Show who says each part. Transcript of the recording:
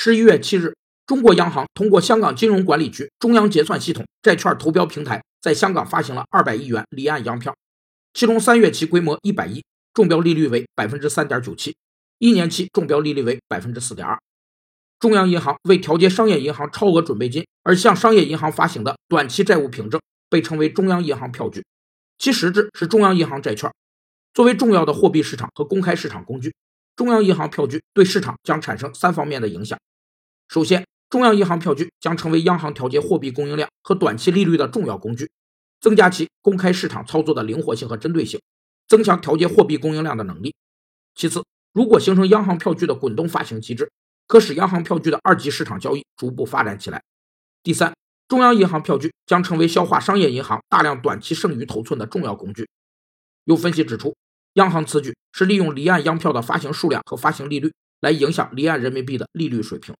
Speaker 1: 十一月七日，中国央行通过香港金融管理局中央结算系统债券投标平台，在香港发行了二百亿元离岸央票，其中三月期规模一百亿，中标利率为百分之三点九七，一年期中标利率为百分之四点二。中央银行为调节商业银行超额准备金而向商业银行发行的短期债务凭证，被称为中央银行票据，其实质是中央银行债券。作为重要的货币市场和公开市场工具，中央银行票据对市场将产生三方面的影响。首先，中央银行票据将成为央行调节货币供应量和短期利率的重要工具，增加其公开市场操作的灵活性和针对性，增强调节货币供应量的能力。其次，如果形成央行票据的滚动发行机制，可使央行票据的二级市场交易逐步发展起来。第三，中央银行票据将成为消化商业银行大量短期剩余头寸的重要工具。有分析指出。央行此举是利用离岸央票的发行数量和发行利率来影响离岸人民币的利率水平。